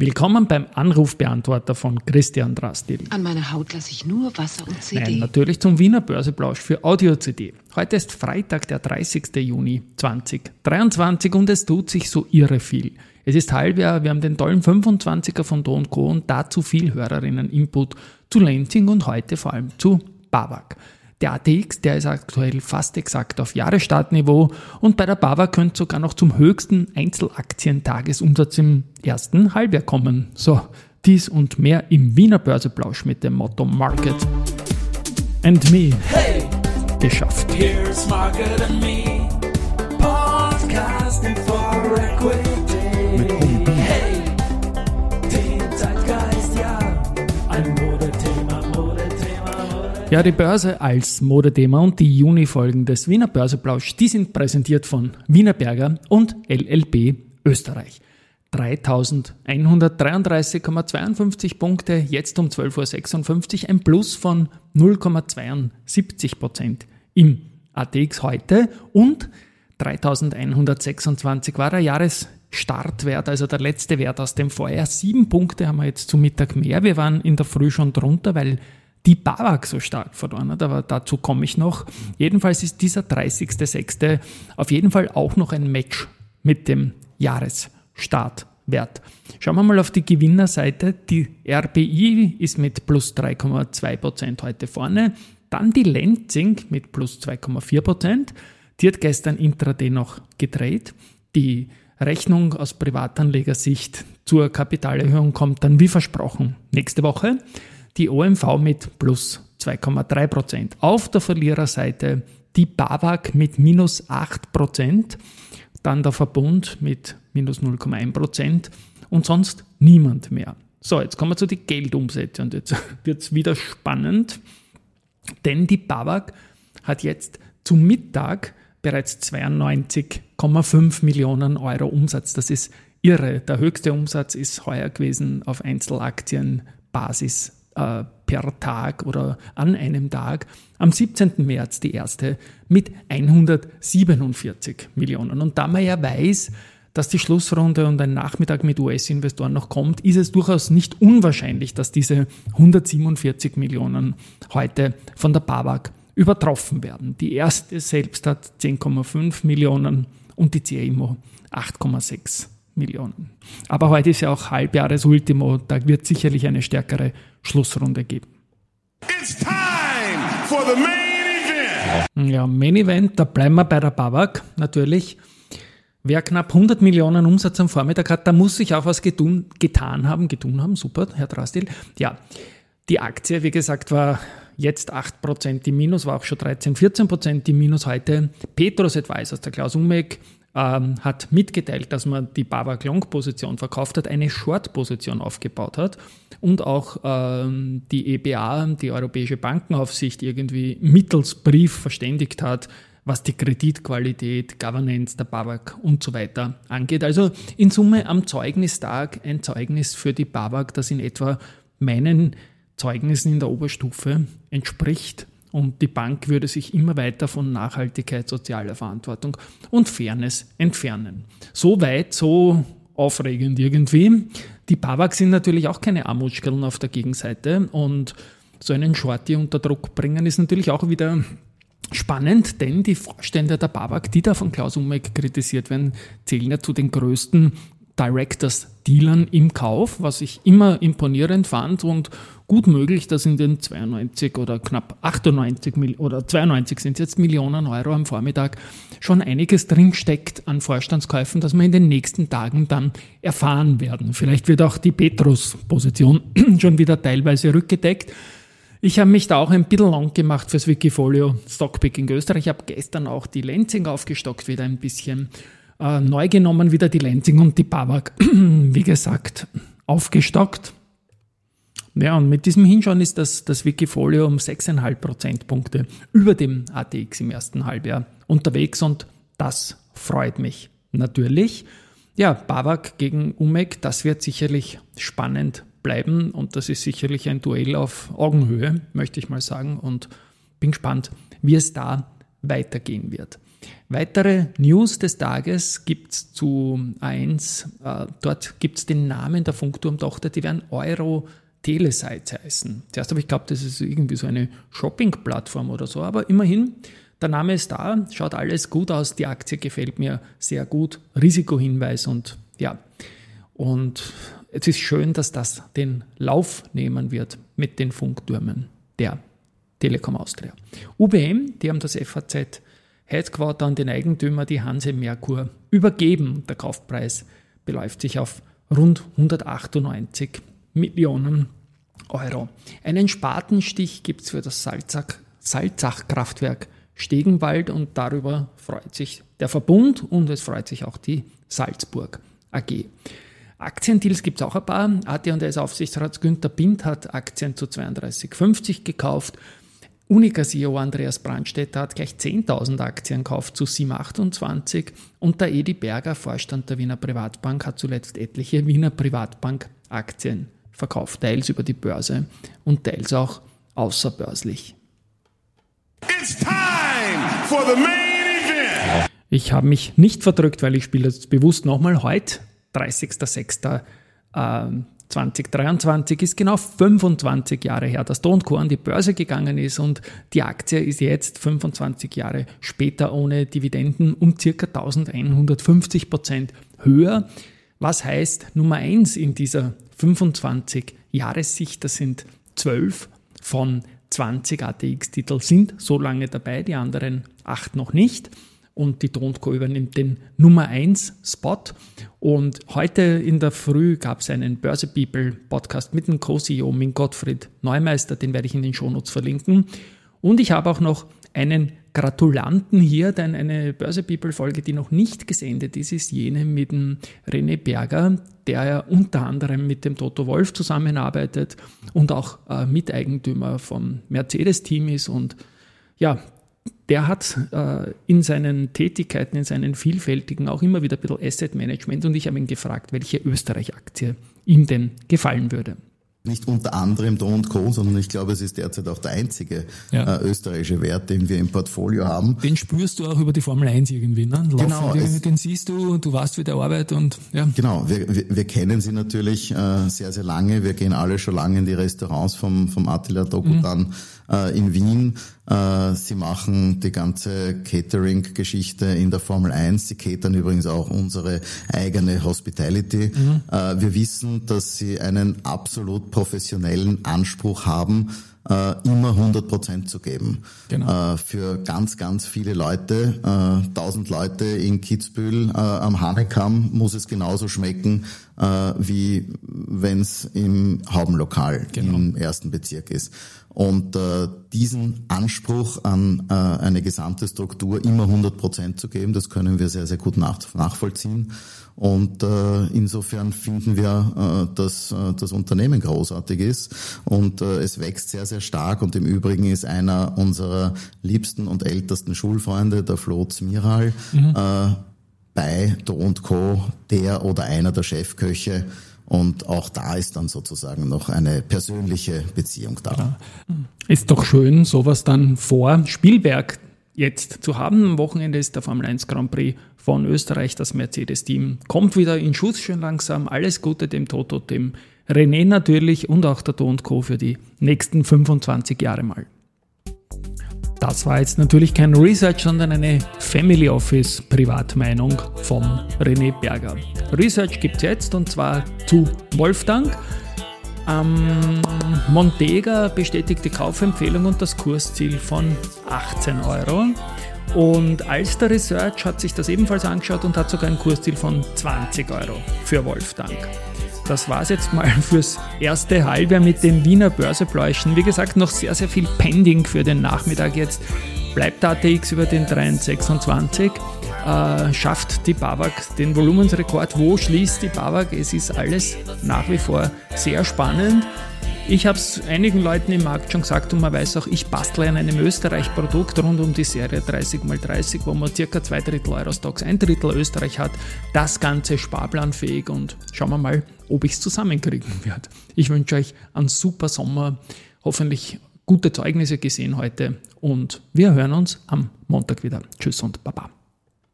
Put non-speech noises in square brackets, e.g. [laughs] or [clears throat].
Willkommen beim Anrufbeantworter von Christian Drastil. An meiner Haut lasse ich nur Wasser und CD. Nein, natürlich zum Wiener Börseplausch für Audio-CD. Heute ist Freitag, der 30. Juni 2023 und es tut sich so irre viel. Es ist Halbjahr, wir haben den tollen 25er von Do Co. und dazu viel Hörerinnen-Input zu Lenzing und heute vor allem zu Babak. Der ATX, der ist aktuell fast exakt auf Jahresstartniveau und bei der BAWA könnte sogar noch zum höchsten Einzelaktientagesumsatz im ersten Halbjahr kommen. So, dies und mehr im Wiener Börseplausch mit dem Motto Market and Me hey, geschafft. Here's Market and Me, podcasting for Equity. Ja, die Börse als Modethema und die Juni-Folgen des Wiener Börseplausch, die sind präsentiert von Wiener Berger und LLB Österreich. 3133,52 Punkte, jetzt um 12.56 Uhr, ein Plus von 0,72 Prozent im ATX heute und 3126 war der Jahresstartwert, also der letzte Wert aus dem Vorjahr. Sieben Punkte haben wir jetzt zum Mittag mehr. Wir waren in der Früh schon drunter, weil die Babak so stark verloren hat, aber dazu komme ich noch. Jedenfalls ist dieser 30.06. auf jeden Fall auch noch ein Match mit dem Jahresstartwert. Schauen wir mal auf die Gewinnerseite. Die RBI ist mit plus 3,2% heute vorne. Dann die Lenzing mit plus 2,4%. Die hat gestern intraday noch gedreht. Die Rechnung aus Privatanlegersicht zur Kapitalerhöhung kommt dann wie versprochen nächste Woche die OMV mit plus 2,3 Prozent. Auf der Verliererseite die BAWAG mit minus 8 Prozent, dann der Verbund mit minus 0,1 Prozent und sonst niemand mehr. So, jetzt kommen wir zu den Geldumsätzen und jetzt [laughs] wird es wieder spannend, denn die BAWAG hat jetzt zum Mittag bereits 92,5 Millionen Euro Umsatz. Das ist irre. Der höchste Umsatz ist heuer gewesen auf Einzelaktienbasis äh, per Tag oder an einem Tag. Am 17. März die erste mit 147 Millionen. Und da man ja weiß, dass die Schlussrunde und ein Nachmittag mit US-Investoren noch kommt, ist es durchaus nicht unwahrscheinlich, dass diese 147 Millionen heute von der BAWAG übertroffen werden. Die erste selbst hat 10,5 Millionen und die CIMO 8,6 Millionen. Aber heute ist ja auch Halbjahresultimo, da wird sicherlich eine stärkere Schlussrunde geben. It's time for the main event. Ja, Main Event, da bleiben wir bei der Babak natürlich. Wer knapp 100 Millionen Umsatz am Vormittag hat, da muss sich auch was getun, getan haben. Getun haben, super, Herr Drastil. Ja, die Aktie, wie gesagt, war jetzt 8% im Minus, war auch schon 13, 14% im Minus heute. Petros Advisors, der Klaus Umek, ähm, hat mitgeteilt, dass man die Baba Long Position verkauft hat, eine Short Position aufgebaut hat und auch ähm, die EBA, die Europäische Bankenaufsicht, irgendwie mittels Brief verständigt hat, was die Kreditqualität, Governance der BAWAG und so weiter angeht. Also in Summe am Zeugnistag ein Zeugnis für die BAWAG, das in etwa meinen Zeugnissen in der Oberstufe entspricht. Und die Bank würde sich immer weiter von Nachhaltigkeit, sozialer Verantwortung und Fairness entfernen. So weit, so aufregend irgendwie. Die Babak sind natürlich auch keine Armutsschellen auf der Gegenseite und so einen Shorty unter Druck bringen ist natürlich auch wieder spannend, denn die Vorstände der Babak, die da von Klaus Umek kritisiert werden, zählen ja zu den größten Directors Dealern im Kauf, was ich immer imponierend fand und gut möglich, dass in den 92 oder knapp 98 oder 92 sind jetzt Millionen Euro am Vormittag schon einiges drinsteckt an Vorstandskäufen, das wir in den nächsten Tagen dann erfahren werden. Vielleicht wird auch die Petrus-Position [clears throat] schon wieder teilweise rückgedeckt. Ich habe mich da auch ein bisschen lang gemacht fürs Wikifolio Stockpicking Österreich. Ich habe gestern auch die Lenzing aufgestockt wieder ein bisschen äh, neu genommen wieder die Lenzing und die Babak, [clears throat] wie gesagt, aufgestockt. Ja, und mit diesem Hinschauen ist das, das Wikifolio um 6,5 Prozentpunkte über dem ATX im ersten Halbjahr unterwegs und das freut mich natürlich. Ja, Babak gegen Umek, das wird sicherlich spannend bleiben und das ist sicherlich ein Duell auf Augenhöhe, möchte ich mal sagen und bin gespannt, wie es da weitergehen wird. Weitere News des Tages gibt es zu 1. Äh, dort gibt es den Namen der Funkturmtochter, die werden Euro Telesites heißen. Zuerst habe ich geglaubt, das ist irgendwie so eine Shopping-Plattform oder so, aber immerhin, der Name ist da, schaut alles gut aus, die Aktie gefällt mir sehr gut, Risikohinweis und ja, und es ist schön, dass das den Lauf nehmen wird mit den Funktürmen der Telekom Austria. UBM, die haben das FAZ Headquarter an den Eigentümer, die Hanse Merkur, übergeben. Der Kaufpreis beläuft sich auf rund 198 Millionen Euro. Einen Spatenstich gibt es für das Salzach-Kraftwerk Stegenwald und darüber freut sich der Verbund und es freut sich auch die Salzburg AG. Aktiendeals gibt es auch ein paar. AT&S-Aufsichtsrats Günther Bind hat Aktien zu 32,50 gekauft. Unica-CEO Andreas Brandstätter hat gleich 10.000 Aktien gekauft zu 7,28 und der Edi Berger, Vorstand der Wiener Privatbank, hat zuletzt etliche Wiener Privatbank-Aktien verkauft, teils über die Börse und teils auch außerbörslich. Ich habe mich nicht verdrückt, weil ich spiele jetzt bewusst nochmal heute 30.06.2023 ähm, ist genau 25 Jahre her, dass Don Co. an die Börse gegangen ist und die Aktie ist jetzt 25 Jahre später ohne Dividenden um ca. 1150 Prozent höher. Was heißt Nummer 1 in dieser 25 Jahressicht? Das sind 12 von 20 ATX-Titel sind so lange dabei, die anderen 8 noch nicht und die Tonco übernimmt den Nummer 1 Spot. Und heute in der Früh gab es einen Börse People Podcast mit dem Co-CEO mit Gottfried Neumeister, den werde ich in den Shownotes verlinken. Und ich habe auch noch einen Gratulanten hier, denn eine Börse People Folge, die noch nicht gesendet ist, ist jene mit dem René Berger, der ja unter anderem mit dem Toto Wolf zusammenarbeitet und auch äh, Miteigentümer vom Mercedes-Team ist und ja, der hat äh, in seinen Tätigkeiten, in seinen vielfältigen auch immer wieder ein bisschen Asset Management und ich habe ihn gefragt, welche Österreich-Aktie ihm denn gefallen würde nicht unter anderem Do Co., sondern ich glaube, es ist derzeit auch der einzige ja. äh, österreichische Wert, den wir im Portfolio haben. Den spürst du auch über die Formel 1 irgendwie, ne? Laufen genau. Den siehst du, du weißt, wie der arbeitet und ja. Genau, wir, wir, wir kennen sie natürlich äh, sehr, sehr lange. Wir gehen alle schon lange in die Restaurants vom, vom Attila Dokutan mhm. Äh, in Wien. Äh, sie machen die ganze Catering-Geschichte in der Formel 1. Sie catern übrigens auch unsere eigene Hospitality. Mhm. Äh, wir wissen, dass sie einen absolut professionellen Anspruch haben, äh, immer 100 Prozent zu geben. Genau. Äh, für ganz, ganz viele Leute, äh, 1000 Leute in Kitzbühel äh, am Hanekamm muss es genauso schmecken, äh, wie wenn es im Haubenlokal genau. im ersten Bezirk ist. Und äh, diesen Anspruch an äh, eine gesamte Struktur immer 100 Prozent zu geben, das können wir sehr, sehr gut nach, nachvollziehen. Und äh, insofern finden wir, äh, dass äh, das Unternehmen großartig ist und äh, es wächst sehr, sehr stark. Und im Übrigen ist einer unserer liebsten und ältesten Schulfreunde, der Flo Zmiral, mhm. äh, bei Do Co. der oder einer der Chefköche. Und auch da ist dann sozusagen noch eine persönliche Beziehung da. Ja. Ist doch schön, sowas dann vor Spielberg jetzt zu haben. Am Wochenende ist der Formel 1 Grand Prix von Österreich. Das Mercedes-Team kommt wieder in Schuss schon langsam. Alles Gute dem Toto, dem René natürlich und auch der Do Co. für die nächsten 25 Jahre mal. Das war jetzt natürlich kein Research, sondern eine Family Office Privatmeinung von René Berger. Research gibt es jetzt und zwar zu Wolfgang. Ähm, Montega bestätigt die Kaufempfehlung und das Kursziel von 18 Euro. Und Alster Research hat sich das ebenfalls angeschaut und hat sogar ein Kursziel von 20 Euro für Wolfgang. Das war es jetzt mal [laughs] fürs erste Halbjahr mit den Wiener Börsebläuschen. Wie gesagt, noch sehr, sehr viel Pending für den Nachmittag jetzt. Bleibt ATX über den 326 äh, schafft die BAWAG den Volumensrekord. Wo schließt die BAWAG? Es ist alles nach wie vor sehr spannend. Ich habe es einigen Leuten im Markt schon gesagt und man weiß auch, ich bastle an einem Österreich-Produkt rund um die Serie 30x30, wo man circa zwei Drittel Eurostox, ein Drittel Österreich hat. Das Ganze sparplanfähig und schauen wir mal, ob ich es zusammenkriegen werde. Ich wünsche euch einen super Sommer, hoffentlich gute Zeugnisse gesehen heute und wir hören uns am Montag wieder. Tschüss und Baba.